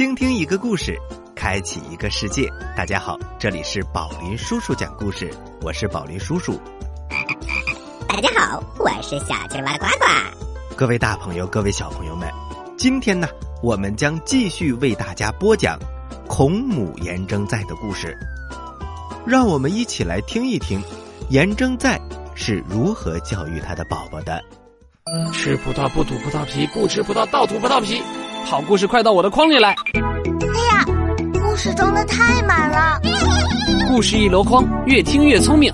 倾听一个故事，开启一个世界。大家好，这里是宝林叔叔讲故事，我是宝林叔叔。大家好，我是小青蛙呱呱。各位大朋友，各位小朋友们，今天呢，我们将继续为大家播讲孔母颜征在的故事。让我们一起来听一听，颜征在是如何教育他的宝宝的。吃葡萄不吐葡萄皮，不吃葡萄倒吐葡萄皮。好故事快到我的筐里来！哎呀，故事装的太满了。故事一箩筐，越听越聪明。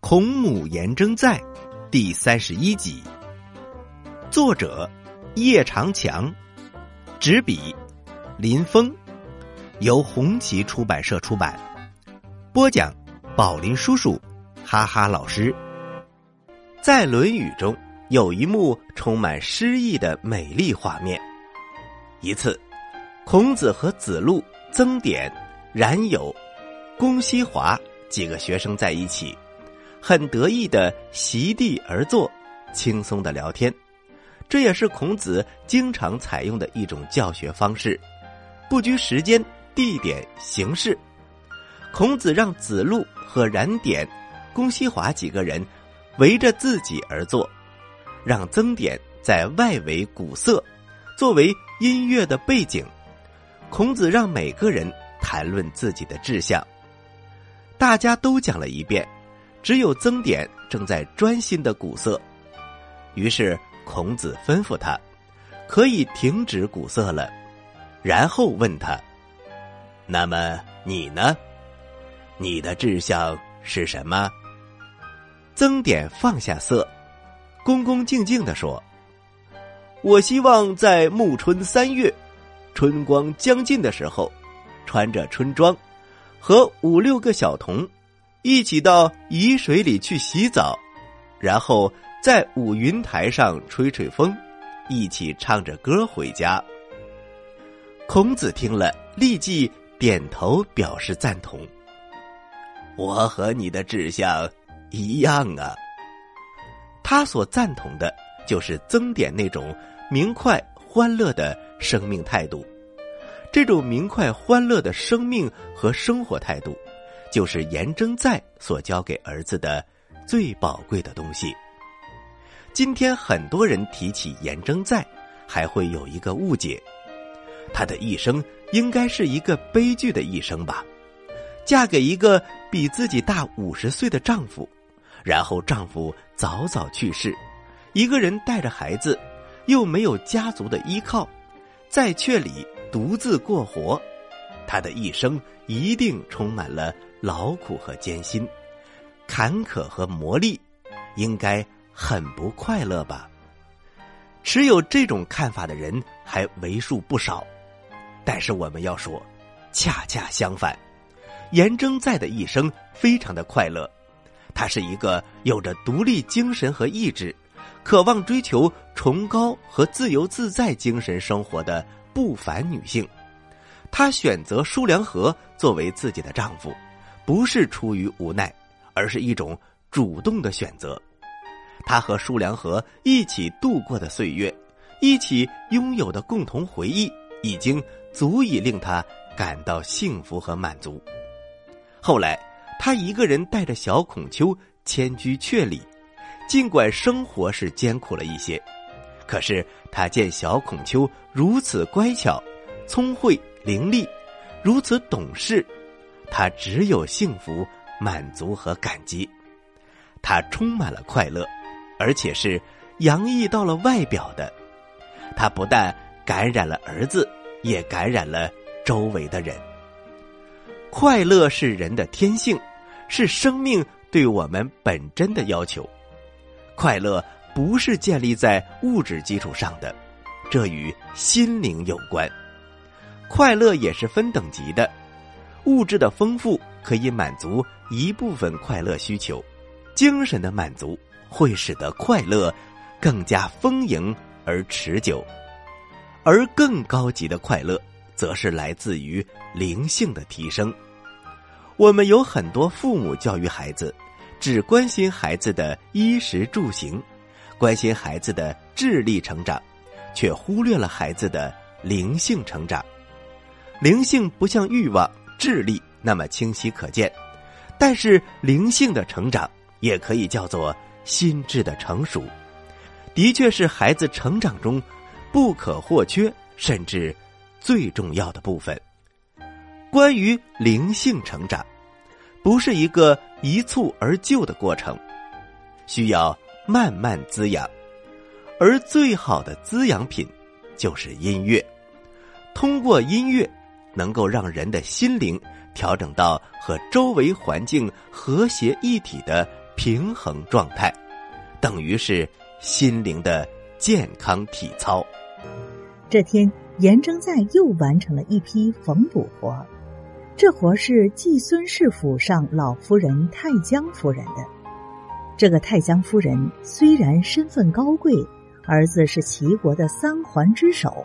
孔母颜征在，第三十一集。作者：叶长强，执笔：林峰，由红旗出版社出版。播讲：宝林叔叔，哈哈老师。在《论语》中。有一幕充满诗意的美丽画面。一次，孔子和子路、曾点、冉有、公西华几个学生在一起，很得意的席地而坐，轻松的聊天。这也是孔子经常采用的一种教学方式，不拘时间、地点、形式。孔子让子路和冉点、公西华几个人围着自己而坐。让曾点在外围鼓瑟，作为音乐的背景。孔子让每个人谈论自己的志向，大家都讲了一遍，只有曾点正在专心的鼓瑟。于是孔子吩咐他，可以停止鼓瑟了，然后问他：“那么你呢？你的志向是什么？”曾点放下瑟。恭恭敬敬的说：“我希望在暮春三月，春光将近的时候，穿着春装，和五六个小童一起到沂水里去洗澡，然后在五云台上吹吹风，一起唱着歌回家。”孔子听了，立即点头表示赞同。我和你的志向一样啊。他所赞同的，就是曾点那种明快欢乐的生命态度。这种明快欢乐的生命和生活态度，就是颜征在所教给儿子的最宝贵的东西。今天很多人提起颜征在，还会有一个误解：他的一生应该是一个悲剧的一生吧？嫁给一个比自己大五十岁的丈夫。然后丈夫早早去世，一个人带着孩子，又没有家族的依靠，在却里独自过活，她的一生一定充满了劳苦和艰辛，坎坷和磨砺，应该很不快乐吧？持有这种看法的人还为数不少，但是我们要说，恰恰相反，颜征在的一生非常的快乐。她是一个有着独立精神和意志，渴望追求崇高和自由自在精神生活的不凡女性。她选择舒良和作为自己的丈夫，不是出于无奈，而是一种主动的选择。她和舒良和一起度过的岁月，一起拥有的共同回忆，已经足以令她感到幸福和满足。后来。他一个人带着小孔丘迁居阙里，尽管生活是艰苦了一些，可是他见小孔丘如此乖巧、聪慧伶俐，如此懂事，他只有幸福、满足和感激。他充满了快乐，而且是洋溢到了外表的。他不但感染了儿子，也感染了周围的人。快乐是人的天性。是生命对我们本真的要求。快乐不是建立在物质基础上的，这与心灵有关。快乐也是分等级的，物质的丰富可以满足一部分快乐需求，精神的满足会使得快乐更加丰盈而持久，而更高级的快乐，则是来自于灵性的提升。我们有很多父母教育孩子，只关心孩子的衣食住行，关心孩子的智力成长，却忽略了孩子的灵性成长。灵性不像欲望、智力那么清晰可见，但是灵性的成长也可以叫做心智的成熟，的确是孩子成长中不可或缺，甚至最重要的部分。关于灵性成长，不是一个一蹴而就的过程，需要慢慢滋养，而最好的滋养品就是音乐。通过音乐。能够让人的心灵调整到和周围环境和谐一体的平衡状态，等于是心灵的健康体操。这天，严征在又完成了一批缝补活，这活是季孙氏府上老夫人太江夫人的。这个太江夫人虽然身份高贵，儿子是齐国的三桓之首。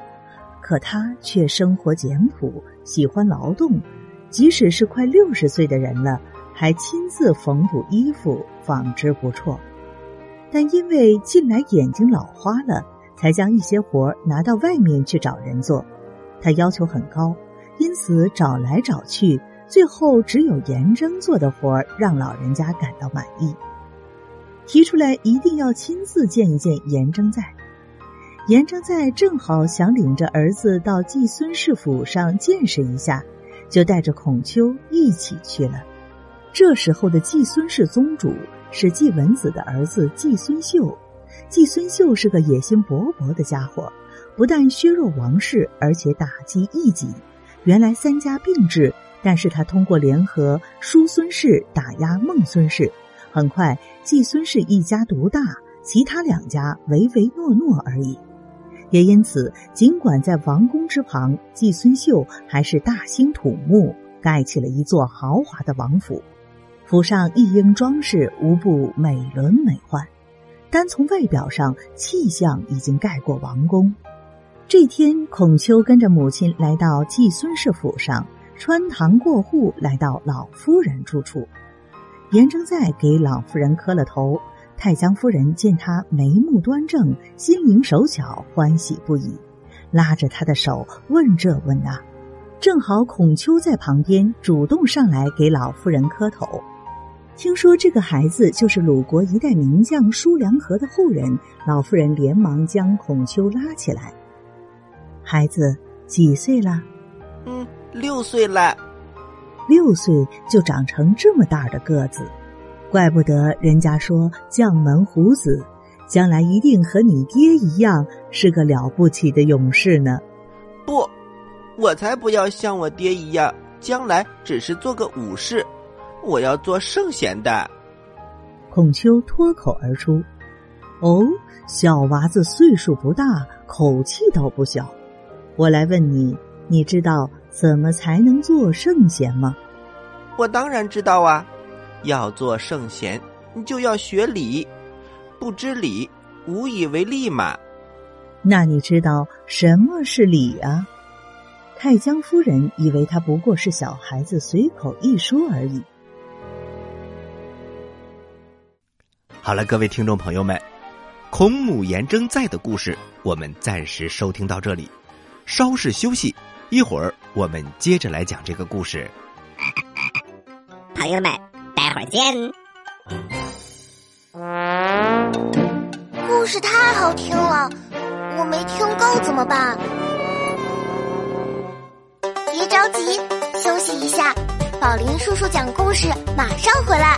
可他却生活简朴，喜欢劳动，即使是快六十岁的人了，还亲自缝补衣服，纺织不辍。但因为近来眼睛老花了，才将一些活拿到外面去找人做。他要求很高，因此找来找去，最后只有颜征做的活让老人家感到满意，提出来一定要亲自见一见颜征在。颜征在正好想领着儿子到季孙氏府上见识一下，就带着孔丘一起去了。这时候的季孙氏宗主是季文子的儿子季孙秀。季孙秀是个野心勃勃的家伙，不但削弱王室，而且打击异己。原来三家并治，但是他通过联合叔孙氏打压孟孙氏，很快季孙氏一家独大，其他两家唯唯诺诺而已。也因此，尽管在王宫之旁，季孙秀还是大兴土木，盖起了一座豪华的王府。府上一应装饰无不美轮美奂，单从外表上，气象已经盖过王宫。这天，孔丘跟着母亲来到季孙氏府上，穿堂过户，来到老夫人住处。严征在给老夫人磕了头。太江夫人见他眉目端正，心灵手巧，欢喜不已，拉着他的手问这问那。正好孔丘在旁边主动上来给老夫人磕头。听说这个孩子就是鲁国一代名将叔良和的后人，老夫人连忙将孔丘拉起来。孩子几岁了？嗯，六岁了。六岁就长成这么大的个子。怪不得人家说将门虎子，将来一定和你爹一样是个了不起的勇士呢。不，我才不要像我爹一样，将来只是做个武士，我要做圣贤的。孔丘脱口而出：“哦，小娃子岁数不大，口气倒不小。我来问你，你知道怎么才能做圣贤吗？”我当然知道啊。要做圣贤，你就要学礼，不知礼，无以为力嘛。那你知道什么是礼啊？太江夫人以为他不过是小孩子随口一说而已。好了，各位听众朋友们，孔母颜征在的故事，我们暂时收听到这里，稍事休息，一会儿我们接着来讲这个故事。朋友们。待会儿见。故事太好听了，我没听够怎么办？别着急，休息一下。宝林叔叔讲故事，马上回来。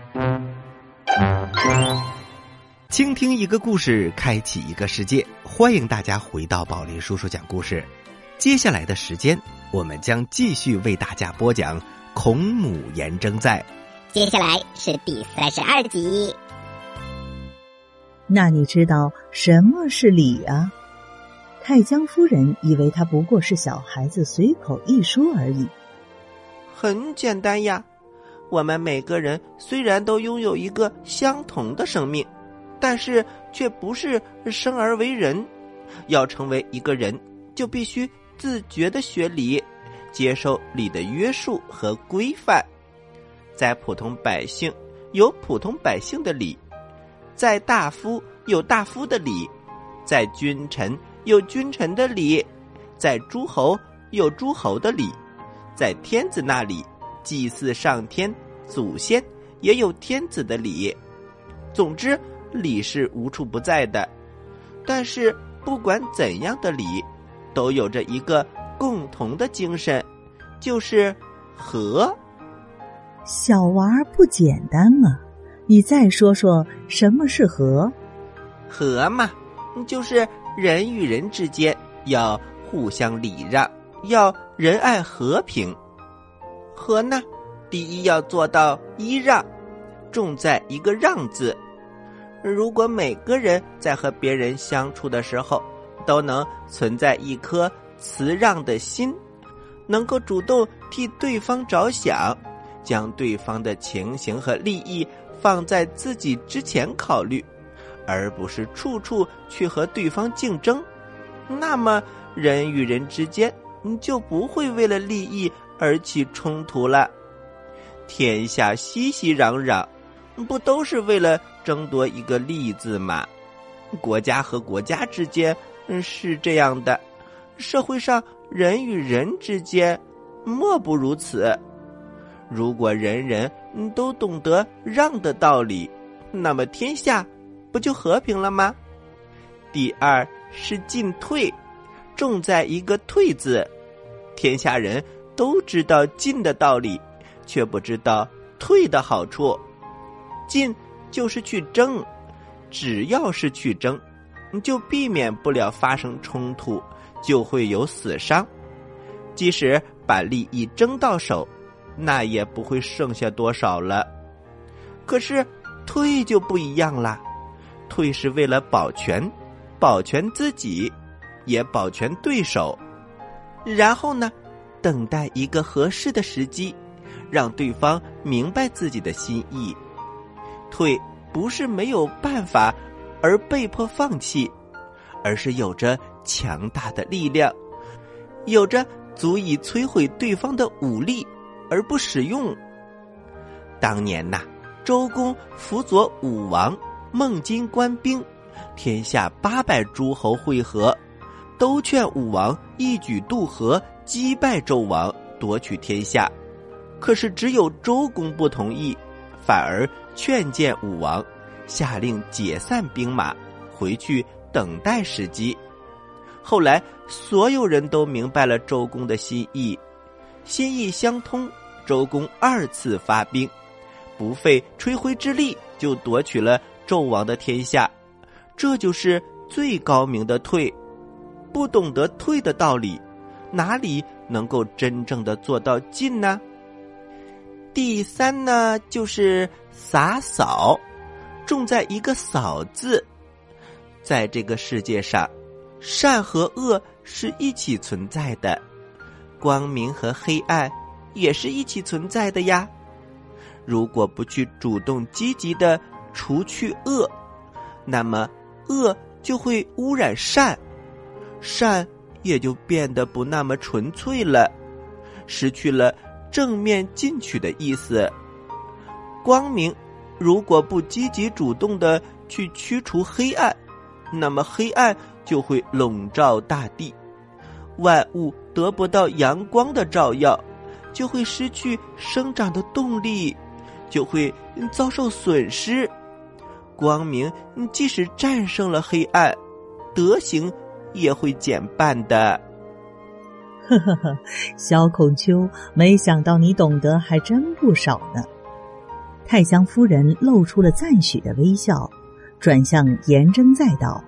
倾听一个故事，开启一个世界。欢迎大家回到宝林叔叔讲故事。接下来的时间，我们将继续为大家播讲《孔母言征在》。接下来是第三十二集。那你知道什么是礼啊？太江夫人以为他不过是小孩子随口一说而已。很简单呀，我们每个人虽然都拥有一个相同的生命，但是却不是生而为人。要成为一个人，就必须自觉的学礼，接受礼的约束和规范。在普通百姓有普通百姓的礼，在大夫有大夫的礼，在君臣。有君臣的礼，在诸侯有诸侯的礼，在天子那里祭祀上天祖先也有天子的礼。总之，礼是无处不在的。但是，不管怎样的礼，都有着一个共同的精神，就是和。小娃儿不简单啊！你再说说什么是和？和嘛，就是。人与人之间要互相礼让，要仁爱和平。和呢，第一要做到一让，重在一个让字。如果每个人在和别人相处的时候，都能存在一颗慈让的心，能够主动替对方着想，将对方的情形和利益放在自己之前考虑。而不是处处去和对方竞争，那么人与人之间就不会为了利益而起冲突了。天下熙熙攘攘，不都是为了争夺一个利字嘛？国家和国家之间嗯是这样的，社会上人与人之间莫不如此。如果人人都懂得让的道理，那么天下。不就和平了吗？第二是进退，重在一个“退”字。天下人都知道进的道理，却不知道退的好处。进就是去争，只要是去争，就避免不了发生冲突，就会有死伤。即使把利益争到手，那也不会剩下多少了。可是退就不一样了。退是为了保全，保全自己，也保全对手。然后呢，等待一个合适的时机，让对方明白自己的心意。退不是没有办法而被迫放弃，而是有着强大的力量，有着足以摧毁对方的武力而不使用。当年呐，周公辅佐武王。孟津官兵，天下八百诸侯会合，都劝武王一举渡河，击败纣王，夺取天下。可是只有周公不同意，反而劝谏武王，下令解散兵马，回去等待时机。后来所有人都明白了周公的心意，心意相通，周公二次发兵，不费吹灰之力就夺取了。纣王的天下，这就是最高明的退。不懂得退的道理，哪里能够真正的做到进呢？第三呢，就是洒扫，重在一个“扫”字。在这个世界上，善和恶是一起存在的，光明和黑暗也是一起存在的呀。如果不去主动积极的。除去恶，那么恶就会污染善，善也就变得不那么纯粹了，失去了正面进取的意思。光明如果不积极主动的去驱除黑暗，那么黑暗就会笼罩大地，万物得不到阳光的照耀，就会失去生长的动力，就会遭受损失。光明即使战胜了黑暗，德行也会减半的。呵呵呵，小孔丘，没想到你懂得还真不少呢。太姜夫人露出了赞许的微笑，转向颜征在道：“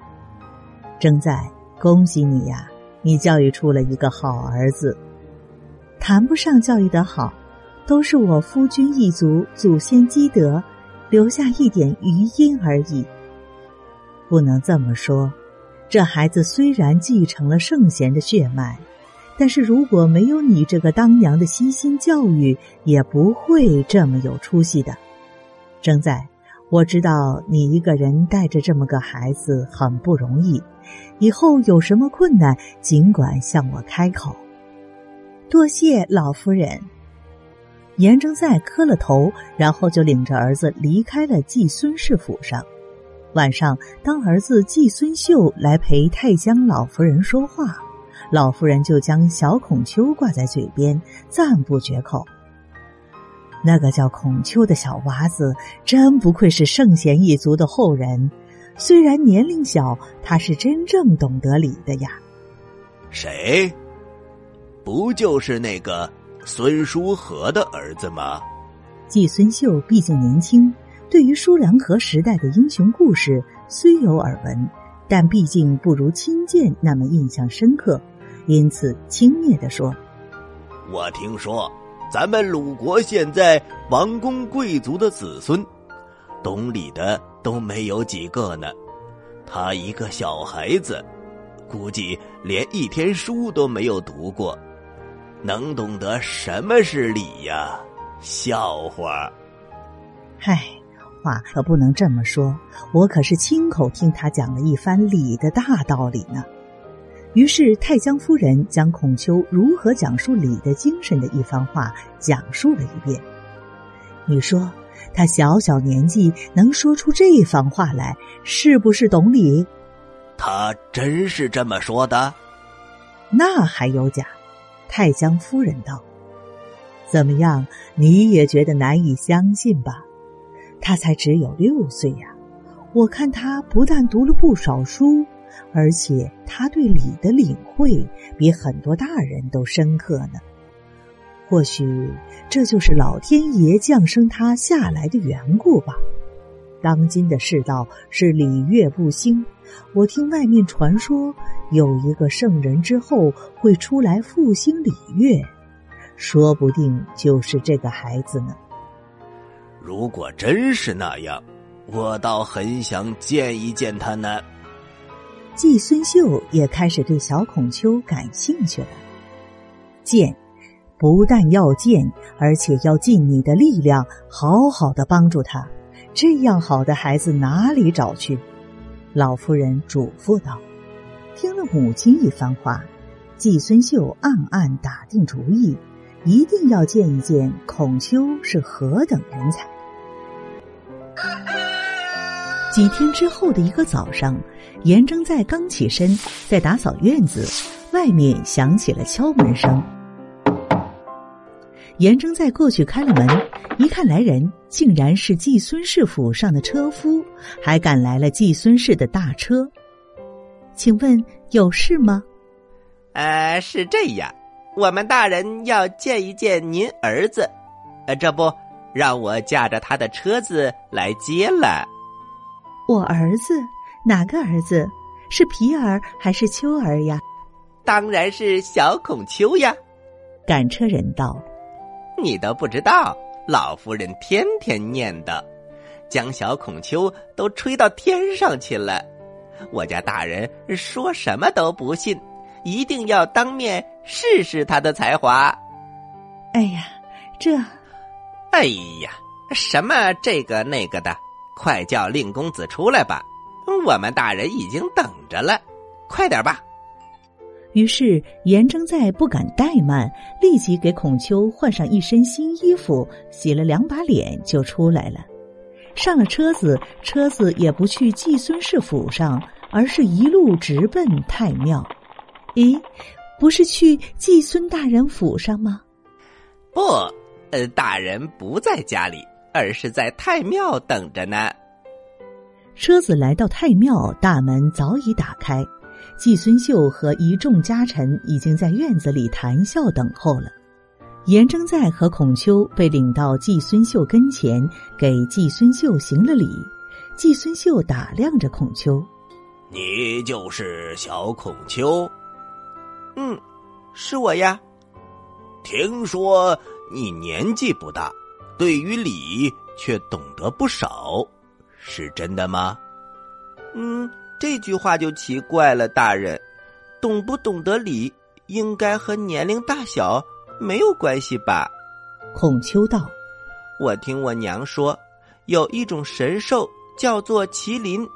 征在，恭喜你呀，你教育出了一个好儿子。谈不上教育的好，都是我夫君一族祖先积德，留下一点余荫而已。不能这么说，这孩子虽然继承了圣贤的血脉。”但是如果没有你这个当娘的悉心教育，也不会这么有出息的。正在，我知道你一个人带着这么个孩子很不容易，以后有什么困难，尽管向我开口。多谢老夫人。严征在磕了头，然后就领着儿子离开了季孙氏府上。晚上，当儿子季孙秀来陪太姜老夫人说话。老夫人就将小孔丘挂在嘴边，赞不绝口。那个叫孔丘的小娃子，真不愧是圣贤一族的后人。虽然年龄小，他是真正懂得礼的呀。谁？不就是那个孙叔和的儿子吗？季孙秀毕竟年轻，对于舒良和时代的英雄故事虽有耳闻，但毕竟不如亲见那么印象深刻。因此，轻蔑地说：“我听说，咱们鲁国现在王公贵族的子孙，懂礼的都没有几个呢。他一个小孩子，估计连一天书都没有读过，能懂得什么是礼呀？笑话！嗨，话可不能这么说，我可是亲口听他讲了一番礼的大道理呢。”于是，太姜夫人将孔丘如何讲述礼的精神的一番话讲述了一遍。你说，他小小年纪能说出这番话来，是不是懂礼？他真是这么说的？那还有假？太姜夫人道：“怎么样，你也觉得难以相信吧？他才只有六岁呀！我看他不但读了不少书。”而且他对礼的领会比很多大人都深刻呢。或许这就是老天爷降生他下来的缘故吧。当今的世道是礼乐不兴，我听外面传说有一个圣人之后会出来复兴礼乐，说不定就是这个孩子呢。如果真是那样，我倒很想见一见他呢。季孙秀也开始对小孔丘感兴趣了。见，不但要见，而且要尽你的力量，好好的帮助他。这样好的孩子哪里找去？老夫人嘱咐道。听了母亲一番话，季孙秀暗暗打定主意，一定要见一见孔丘是何等人才。几天之后的一个早上。严征在刚起身，在打扫院子，外面响起了敲门声。严征在过去开了门，一看来人，竟然是季孙氏府上的车夫，还赶来了季孙氏的大车。请问有事吗？呃，是这样，我们大人要见一见您儿子，呃，这不，让我驾着他的车子来接了。我儿子。哪个儿子？是皮儿还是秋儿呀？当然是小孔丘呀！赶车人道：“你都不知道，老夫人天天念叨，将小孔丘都吹到天上去了。我家大人说什么都不信，一定要当面试试他的才华。”哎呀，这……哎呀，什么这个那个的，快叫令公子出来吧！我们大人已经等着了，快点吧。于是颜征在不敢怠慢，立即给孔丘换上一身新衣服，洗了两把脸就出来了。上了车子，车子也不去季孙氏府上，而是一路直奔太庙。咦，不是去季孙大人府上吗？不，呃，大人不在家里，而是在太庙等着呢。车子来到太庙，大门早已打开。季孙秀和一众家臣已经在院子里谈笑等候了。颜征在和孔丘被领到季孙秀跟前，给季孙秀行了礼。季孙秀打量着孔丘：“你就是小孔丘？”“嗯，是我呀。”“听说你年纪不大，对于礼却懂得不少，是真的吗？”“嗯，这句话就奇怪了，大人，懂不懂得礼，应该和年龄大小。”没有关系吧？孔丘道：“我听我娘说，有一种神兽叫做麒麟，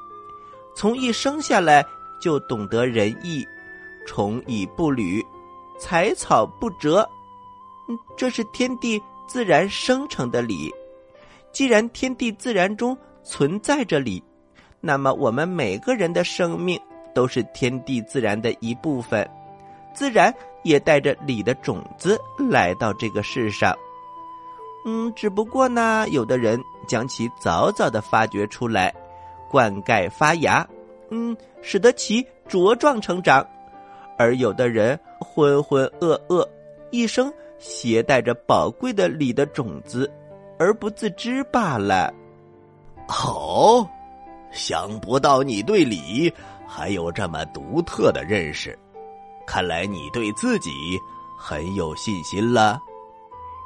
从一生下来就懂得仁义，虫蚁不履，采草不折。嗯，这是天地自然生成的理。既然天地自然中存在着理，那么我们每个人的生命都是天地自然的一部分，自然。”也带着理的种子来到这个世上，嗯，只不过呢，有的人将其早早的发掘出来，灌溉发芽，嗯，使得其茁壮成长；而有的人浑浑噩噩，一生携带着宝贵的礼的种子，而不自知罢了。哦，想不到你对礼还有这么独特的认识。看来你对自己很有信心了。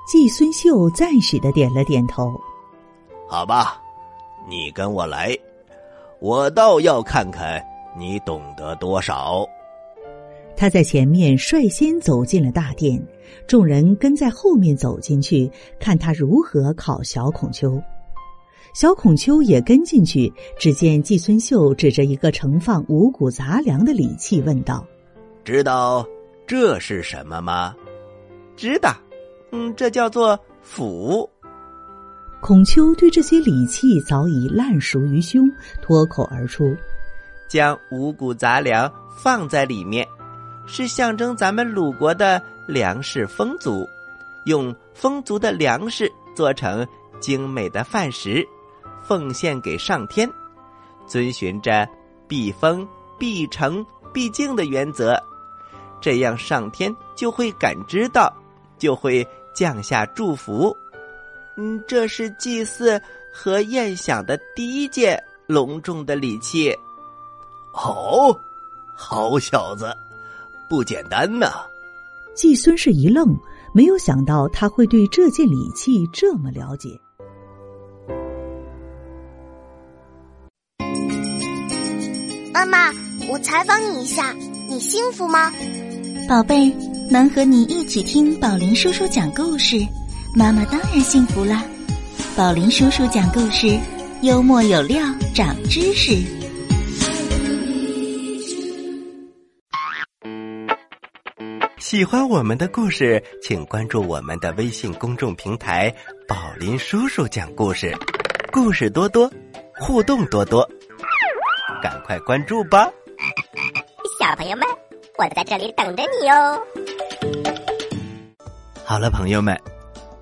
季孙秀赞许的点了点头。好吧，你跟我来，我倒要看看你懂得多少。他在前面率先走进了大殿，众人跟在后面走进去，看他如何烤小孔丘。小孔丘也跟进去，只见季孙秀指着一个盛放五谷杂粮的礼器问道。知道这是什么吗？知道，嗯，这叫做斧。孔丘对这些礼器早已烂熟于胸，脱口而出：“将五谷杂粮放在里面，是象征咱们鲁国的粮食丰足。用丰足的粮食做成精美的饭食，奉献给上天，遵循着必丰、必成、必敬的原则。”这样，上天就会感知到，就会降下祝福。嗯，这是祭祀和宴享的第一件隆重的礼器。哦，好小子，不简单呐！季孙氏一愣，没有想到他会对这件礼器这么了解。妈妈，我采访你一下，你幸福吗？宝贝，能和你一起听宝林叔叔讲故事，妈妈当然幸福啦！宝林叔叔讲故事，幽默有料，长知识。喜欢我们的故事，请关注我们的微信公众平台“宝林叔叔讲故事”，故事多多，互动多多，赶快关注吧！小朋友们。我在这里等着你哟。好了，朋友们，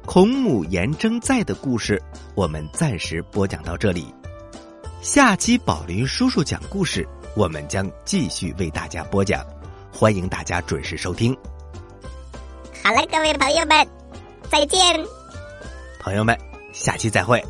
孔母颜征在的故事我们暂时播讲到这里。下期宝林叔叔讲故事，我们将继续为大家播讲，欢迎大家准时收听。好了，各位朋友们，再见。朋友们，下期再会。